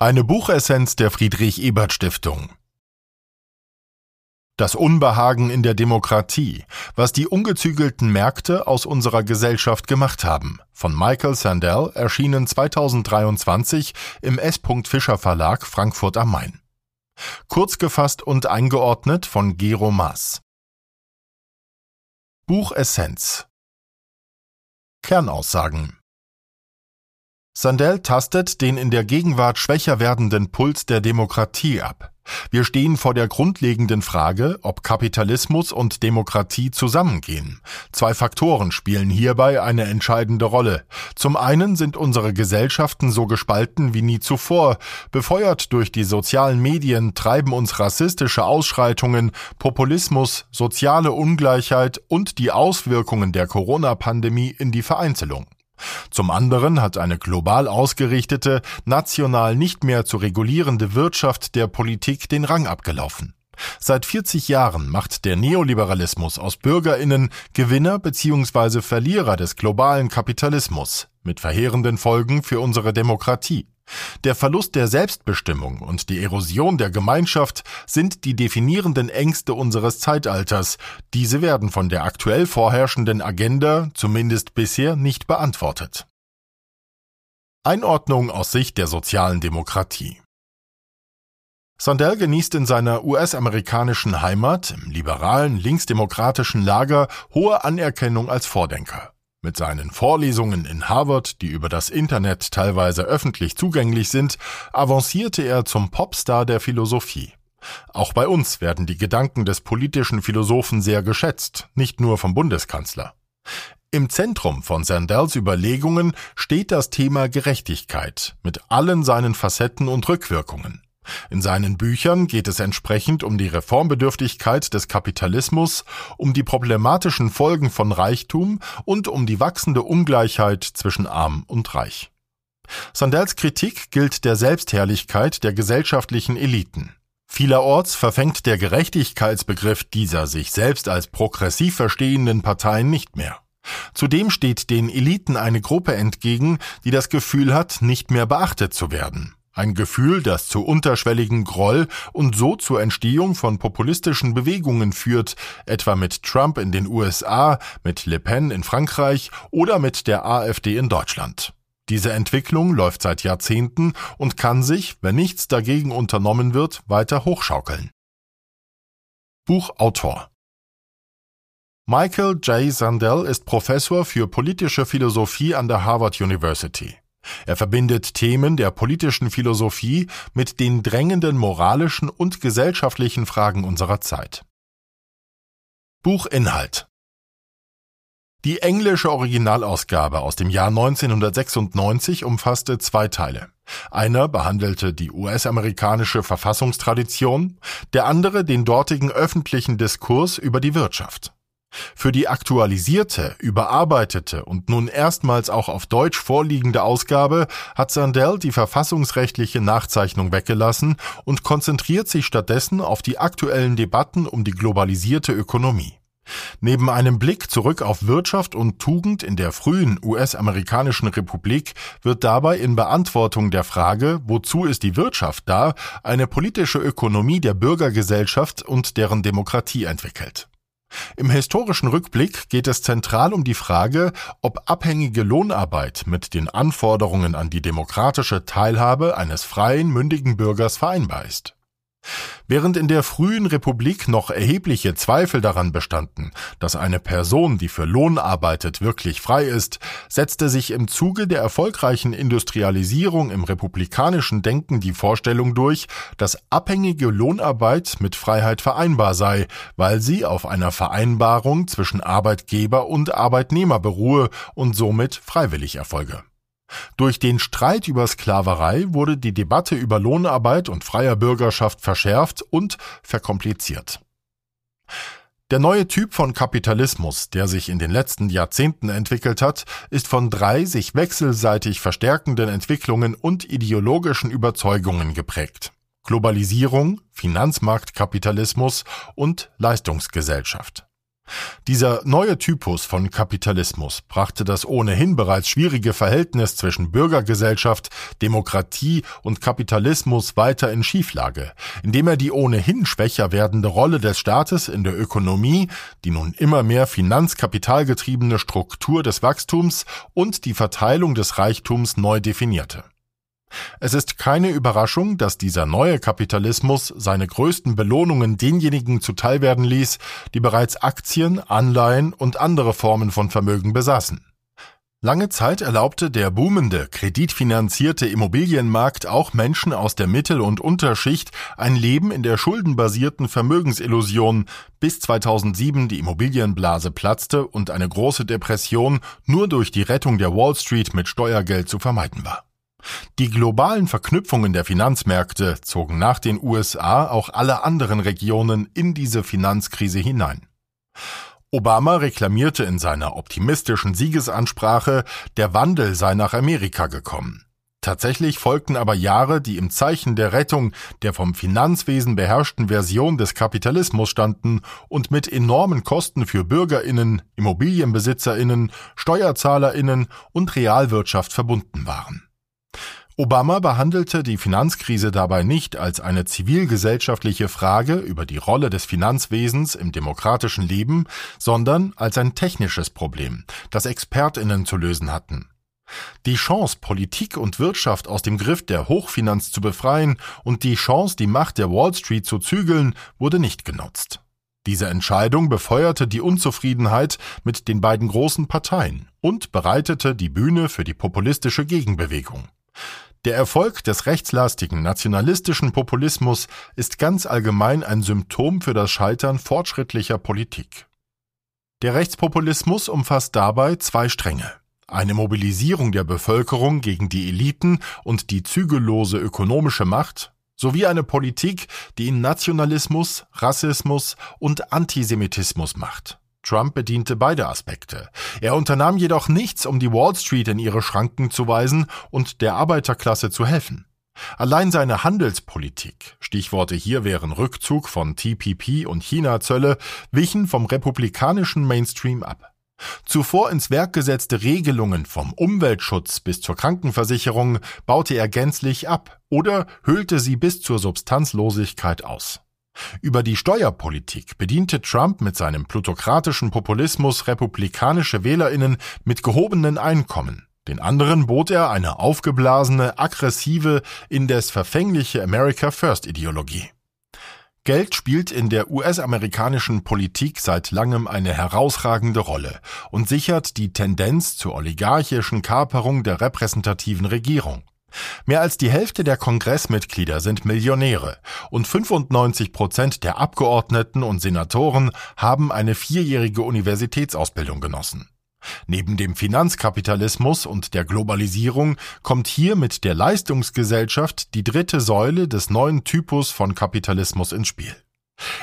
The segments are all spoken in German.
Eine Buchessenz der Friedrich Ebert Stiftung. Das Unbehagen in der Demokratie, was die ungezügelten Märkte aus unserer Gesellschaft gemacht haben, von Michael Sandel, erschienen 2023 im S. Fischer Verlag Frankfurt am Main. Kurz gefasst und eingeordnet von Gero Maas. Buchessenz Kernaussagen Sandel tastet den in der Gegenwart schwächer werdenden Puls der Demokratie ab. Wir stehen vor der grundlegenden Frage, ob Kapitalismus und Demokratie zusammengehen. Zwei Faktoren spielen hierbei eine entscheidende Rolle. Zum einen sind unsere Gesellschaften so gespalten wie nie zuvor. Befeuert durch die sozialen Medien treiben uns rassistische Ausschreitungen, Populismus, soziale Ungleichheit und die Auswirkungen der Corona-Pandemie in die Vereinzelung. Zum anderen hat eine global ausgerichtete, national nicht mehr zu regulierende Wirtschaft der Politik den Rang abgelaufen. Seit 40 Jahren macht der Neoliberalismus aus Bürgerinnen Gewinner bzw. Verlierer des globalen Kapitalismus mit verheerenden Folgen für unsere Demokratie. Der Verlust der Selbstbestimmung und die Erosion der Gemeinschaft sind die definierenden Ängste unseres Zeitalters. Diese werden von der aktuell vorherrschenden Agenda zumindest bisher nicht beantwortet. Einordnung aus Sicht der sozialen Demokratie Sandel genießt in seiner US-amerikanischen Heimat, im liberalen, linksdemokratischen Lager, hohe Anerkennung als Vordenker. Mit seinen Vorlesungen in Harvard, die über das Internet teilweise öffentlich zugänglich sind, avancierte er zum Popstar der Philosophie. Auch bei uns werden die Gedanken des politischen Philosophen sehr geschätzt, nicht nur vom Bundeskanzler. Im Zentrum von Sandels Überlegungen steht das Thema Gerechtigkeit mit allen seinen Facetten und Rückwirkungen. In seinen Büchern geht es entsprechend um die Reformbedürftigkeit des Kapitalismus, um die problematischen Folgen von Reichtum und um die wachsende Ungleichheit zwischen arm und reich. Sandels Kritik gilt der Selbstherrlichkeit der gesellschaftlichen Eliten. Vielerorts verfängt der Gerechtigkeitsbegriff dieser sich selbst als progressiv verstehenden Parteien nicht mehr. Zudem steht den Eliten eine Gruppe entgegen, die das Gefühl hat, nicht mehr beachtet zu werden. Ein Gefühl, das zu unterschwelligen Groll und so zur Entstehung von populistischen Bewegungen führt, etwa mit Trump in den USA, mit Le Pen in Frankreich oder mit der AfD in Deutschland. Diese Entwicklung läuft seit Jahrzehnten und kann sich, wenn nichts dagegen unternommen wird, weiter hochschaukeln. Buchautor Michael J. Sandel ist Professor für politische Philosophie an der Harvard University. Er verbindet Themen der politischen Philosophie mit den drängenden moralischen und gesellschaftlichen Fragen unserer Zeit. Buchinhalt Die englische Originalausgabe aus dem Jahr 1996 umfasste zwei Teile. Einer behandelte die US-amerikanische Verfassungstradition, der andere den dortigen öffentlichen Diskurs über die Wirtschaft. Für die aktualisierte, überarbeitete und nun erstmals auch auf Deutsch vorliegende Ausgabe hat Sandel die verfassungsrechtliche Nachzeichnung weggelassen und konzentriert sich stattdessen auf die aktuellen Debatten um die globalisierte Ökonomie. Neben einem Blick zurück auf Wirtschaft und Tugend in der frühen US-amerikanischen Republik wird dabei in Beantwortung der Frage, wozu ist die Wirtschaft da, eine politische Ökonomie der Bürgergesellschaft und deren Demokratie entwickelt. Im historischen Rückblick geht es zentral um die Frage, ob abhängige Lohnarbeit mit den Anforderungen an die demokratische Teilhabe eines freien, mündigen Bürgers vereinbar ist. Während in der frühen Republik noch erhebliche Zweifel daran bestanden, dass eine Person, die für Lohn arbeitet, wirklich frei ist, setzte sich im Zuge der erfolgreichen Industrialisierung im republikanischen Denken die Vorstellung durch, dass abhängige Lohnarbeit mit Freiheit vereinbar sei, weil sie auf einer Vereinbarung zwischen Arbeitgeber und Arbeitnehmer beruhe und somit freiwillig erfolge. Durch den Streit über Sklaverei wurde die Debatte über Lohnarbeit und freier Bürgerschaft verschärft und verkompliziert. Der neue Typ von Kapitalismus, der sich in den letzten Jahrzehnten entwickelt hat, ist von drei sich wechselseitig verstärkenden Entwicklungen und ideologischen Überzeugungen geprägt. Globalisierung, Finanzmarktkapitalismus und Leistungsgesellschaft. Dieser neue Typus von Kapitalismus brachte das ohnehin bereits schwierige Verhältnis zwischen Bürgergesellschaft, Demokratie und Kapitalismus weiter in Schieflage, indem er die ohnehin schwächer werdende Rolle des Staates in der Ökonomie, die nun immer mehr finanzkapitalgetriebene Struktur des Wachstums und die Verteilung des Reichtums neu definierte. Es ist keine Überraschung, dass dieser neue Kapitalismus seine größten Belohnungen denjenigen zuteilwerden ließ, die bereits Aktien, Anleihen und andere Formen von Vermögen besaßen. Lange Zeit erlaubte der boomende, kreditfinanzierte Immobilienmarkt auch Menschen aus der Mittel- und Unterschicht ein Leben in der schuldenbasierten Vermögensillusion, bis 2007 die Immobilienblase platzte und eine große Depression nur durch die Rettung der Wall Street mit Steuergeld zu vermeiden war. Die globalen Verknüpfungen der Finanzmärkte zogen nach den USA auch alle anderen Regionen in diese Finanzkrise hinein. Obama reklamierte in seiner optimistischen Siegesansprache, der Wandel sei nach Amerika gekommen. Tatsächlich folgten aber Jahre, die im Zeichen der Rettung der vom Finanzwesen beherrschten Version des Kapitalismus standen und mit enormen Kosten für Bürgerinnen, Immobilienbesitzerinnen, Steuerzahlerinnen und Realwirtschaft verbunden waren. Obama behandelte die Finanzkrise dabei nicht als eine zivilgesellschaftliche Frage über die Rolle des Finanzwesens im demokratischen Leben, sondern als ein technisches Problem, das Expertinnen zu lösen hatten. Die Chance, Politik und Wirtschaft aus dem Griff der Hochfinanz zu befreien und die Chance, die Macht der Wall Street zu zügeln, wurde nicht genutzt. Diese Entscheidung befeuerte die Unzufriedenheit mit den beiden großen Parteien und bereitete die Bühne für die populistische Gegenbewegung. Der Erfolg des rechtslastigen nationalistischen Populismus ist ganz allgemein ein Symptom für das Scheitern fortschrittlicher Politik. Der Rechtspopulismus umfasst dabei zwei Stränge. Eine Mobilisierung der Bevölkerung gegen die Eliten und die zügellose ökonomische Macht sowie eine Politik, die in Nationalismus, Rassismus und Antisemitismus macht. Trump bediente beide Aspekte. Er unternahm jedoch nichts, um die Wall Street in ihre Schranken zu weisen und der Arbeiterklasse zu helfen. Allein seine Handelspolitik, Stichworte hier wären Rückzug von TPP und China-Zölle, wichen vom republikanischen Mainstream ab. Zuvor ins Werk gesetzte Regelungen vom Umweltschutz bis zur Krankenversicherung baute er gänzlich ab oder hüllte sie bis zur Substanzlosigkeit aus. Über die Steuerpolitik bediente Trump mit seinem plutokratischen Populismus republikanische Wählerinnen mit gehobenen Einkommen. Den anderen bot er eine aufgeblasene, aggressive, indes verfängliche America First Ideologie. Geld spielt in der US-amerikanischen Politik seit langem eine herausragende Rolle und sichert die Tendenz zur oligarchischen Kaperung der repräsentativen Regierung. Mehr als die Hälfte der Kongressmitglieder sind Millionäre und 95 Prozent der Abgeordneten und Senatoren haben eine vierjährige Universitätsausbildung genossen. Neben dem Finanzkapitalismus und der Globalisierung kommt hier mit der Leistungsgesellschaft die dritte Säule des neuen Typus von Kapitalismus ins Spiel.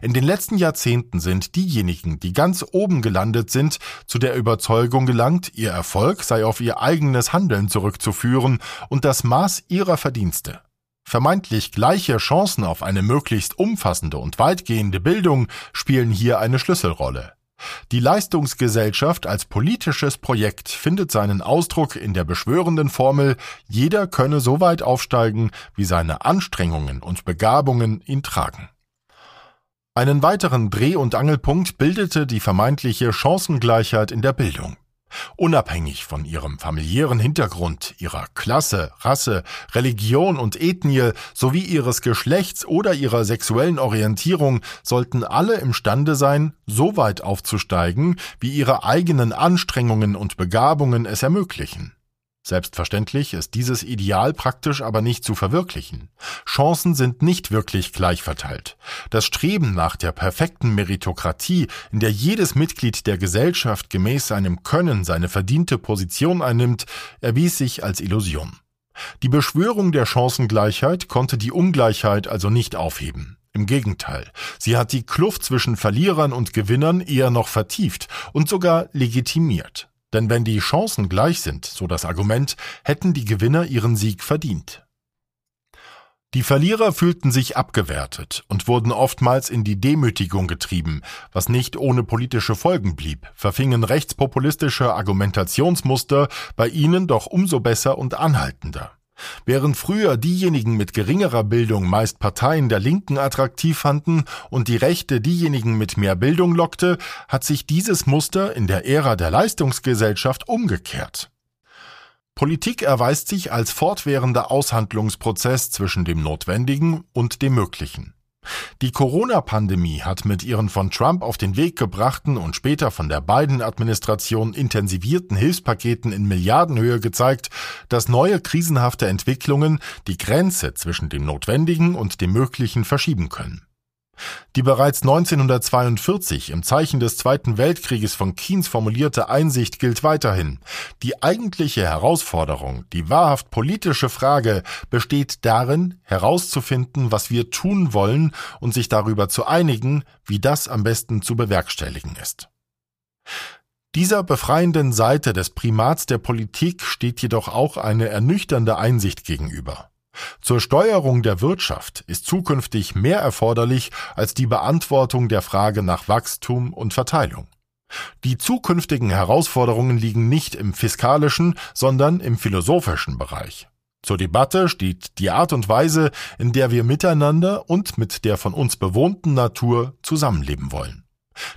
In den letzten Jahrzehnten sind diejenigen, die ganz oben gelandet sind, zu der Überzeugung gelangt, ihr Erfolg sei auf ihr eigenes Handeln zurückzuführen und das Maß ihrer Verdienste. Vermeintlich gleiche Chancen auf eine möglichst umfassende und weitgehende Bildung spielen hier eine Schlüsselrolle. Die Leistungsgesellschaft als politisches Projekt findet seinen Ausdruck in der beschwörenden Formel, jeder könne so weit aufsteigen, wie seine Anstrengungen und Begabungen ihn tragen. Einen weiteren Dreh- und Angelpunkt bildete die vermeintliche Chancengleichheit in der Bildung. Unabhängig von ihrem familiären Hintergrund, ihrer Klasse, Rasse, Religion und Ethnie sowie ihres Geschlechts oder ihrer sexuellen Orientierung sollten alle imstande sein, so weit aufzusteigen, wie ihre eigenen Anstrengungen und Begabungen es ermöglichen. Selbstverständlich ist dieses Ideal praktisch aber nicht zu verwirklichen. Chancen sind nicht wirklich gleich verteilt. Das Streben nach der perfekten Meritokratie, in der jedes Mitglied der Gesellschaft gemäß seinem Können seine verdiente Position einnimmt, erwies sich als Illusion. Die Beschwörung der Chancengleichheit konnte die Ungleichheit also nicht aufheben. Im Gegenteil, sie hat die Kluft zwischen Verlierern und Gewinnern eher noch vertieft und sogar legitimiert. Denn wenn die Chancen gleich sind, so das Argument, hätten die Gewinner ihren Sieg verdient. Die Verlierer fühlten sich abgewertet und wurden oftmals in die Demütigung getrieben, was nicht ohne politische Folgen blieb, verfingen rechtspopulistische Argumentationsmuster bei ihnen doch umso besser und anhaltender. Während früher diejenigen mit geringerer Bildung meist Parteien der Linken attraktiv fanden und die Rechte diejenigen mit mehr Bildung lockte, hat sich dieses Muster in der Ära der Leistungsgesellschaft umgekehrt. Politik erweist sich als fortwährender Aushandlungsprozess zwischen dem Notwendigen und dem Möglichen. Die Corona-Pandemie hat mit ihren von Trump auf den Weg gebrachten und später von der Biden-Administration intensivierten Hilfspaketen in Milliardenhöhe gezeigt, dass neue krisenhafte Entwicklungen die Grenze zwischen dem Notwendigen und dem Möglichen verschieben können. Die bereits 1942 im Zeichen des Zweiten Weltkrieges von Keynes formulierte Einsicht gilt weiterhin. Die eigentliche Herausforderung, die wahrhaft politische Frage besteht darin, herauszufinden, was wir tun wollen und sich darüber zu einigen, wie das am besten zu bewerkstelligen ist. Dieser befreienden Seite des Primats der Politik steht jedoch auch eine ernüchternde Einsicht gegenüber. Zur Steuerung der Wirtschaft ist zukünftig mehr erforderlich als die Beantwortung der Frage nach Wachstum und Verteilung. Die zukünftigen Herausforderungen liegen nicht im fiskalischen, sondern im philosophischen Bereich. Zur Debatte steht die Art und Weise, in der wir miteinander und mit der von uns bewohnten Natur zusammenleben wollen.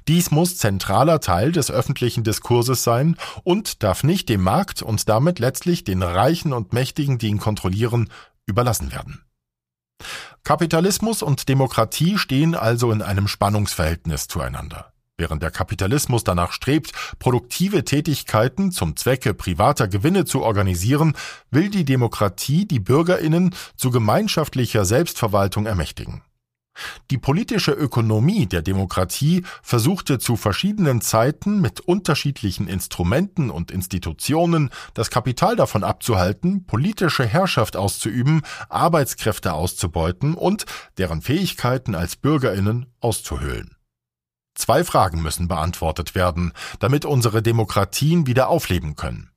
Dies muss zentraler Teil des öffentlichen Diskurses sein und darf nicht dem Markt und damit letztlich den Reichen und Mächtigen, die ihn kontrollieren, überlassen werden. Kapitalismus und Demokratie stehen also in einem Spannungsverhältnis zueinander. Während der Kapitalismus danach strebt, produktive Tätigkeiten zum Zwecke privater Gewinne zu organisieren, will die Demokratie die Bürgerinnen zu gemeinschaftlicher Selbstverwaltung ermächtigen. Die politische Ökonomie der Demokratie versuchte zu verschiedenen Zeiten mit unterschiedlichen Instrumenten und Institutionen das Kapital davon abzuhalten, politische Herrschaft auszuüben, Arbeitskräfte auszubeuten und deren Fähigkeiten als Bürgerinnen auszuhöhlen. Zwei Fragen müssen beantwortet werden, damit unsere Demokratien wieder aufleben können.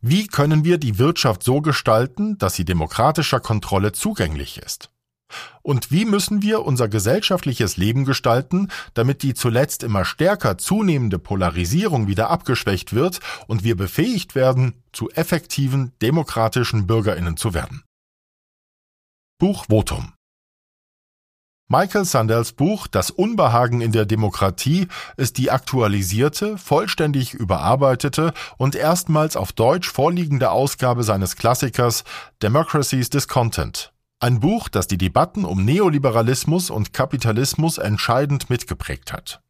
Wie können wir die Wirtschaft so gestalten, dass sie demokratischer Kontrolle zugänglich ist? Und wie müssen wir unser gesellschaftliches Leben gestalten, damit die zuletzt immer stärker zunehmende Polarisierung wieder abgeschwächt wird und wir befähigt werden, zu effektiven demokratischen Bürgerinnen zu werden? Buch Votum Michael Sandells Buch Das Unbehagen in der Demokratie ist die aktualisierte, vollständig überarbeitete und erstmals auf Deutsch vorliegende Ausgabe seines Klassikers Democracy's Discontent ein Buch, das die Debatten um Neoliberalismus und Kapitalismus entscheidend mitgeprägt hat.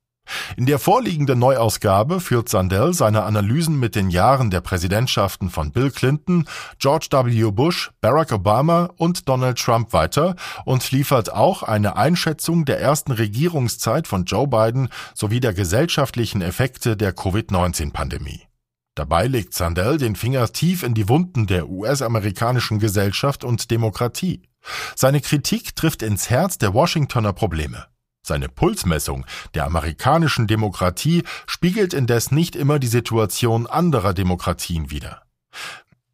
In der vorliegenden Neuausgabe führt Sandel seine Analysen mit den Jahren der Präsidentschaften von Bill Clinton, George W. Bush, Barack Obama und Donald Trump weiter und liefert auch eine Einschätzung der ersten Regierungszeit von Joe Biden sowie der gesellschaftlichen Effekte der Covid-19-Pandemie. Dabei legt Sandel den Finger tief in die Wunden der US-amerikanischen Gesellschaft und Demokratie. Seine Kritik trifft ins Herz der Washingtoner Probleme. Seine Pulsmessung der amerikanischen Demokratie spiegelt indes nicht immer die Situation anderer Demokratien wider.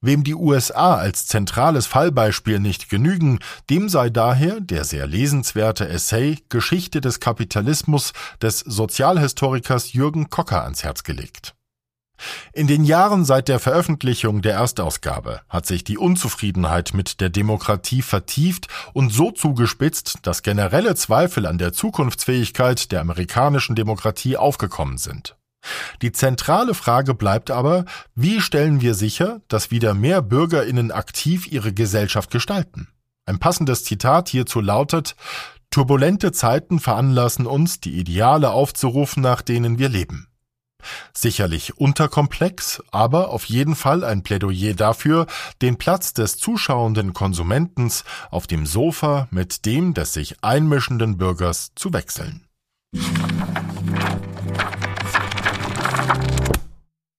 Wem die USA als zentrales Fallbeispiel nicht genügen, dem sei daher der sehr lesenswerte Essay Geschichte des Kapitalismus des Sozialhistorikers Jürgen Kocker ans Herz gelegt. In den Jahren seit der Veröffentlichung der Erstausgabe hat sich die Unzufriedenheit mit der Demokratie vertieft und so zugespitzt, dass generelle Zweifel an der Zukunftsfähigkeit der amerikanischen Demokratie aufgekommen sind. Die zentrale Frage bleibt aber, wie stellen wir sicher, dass wieder mehr Bürgerinnen aktiv ihre Gesellschaft gestalten? Ein passendes Zitat hierzu lautet Turbulente Zeiten veranlassen uns, die Ideale aufzurufen, nach denen wir leben. Sicherlich unterkomplex, aber auf jeden Fall ein Plädoyer dafür, den Platz des zuschauenden Konsumentens auf dem Sofa mit dem des sich einmischenden Bürgers zu wechseln.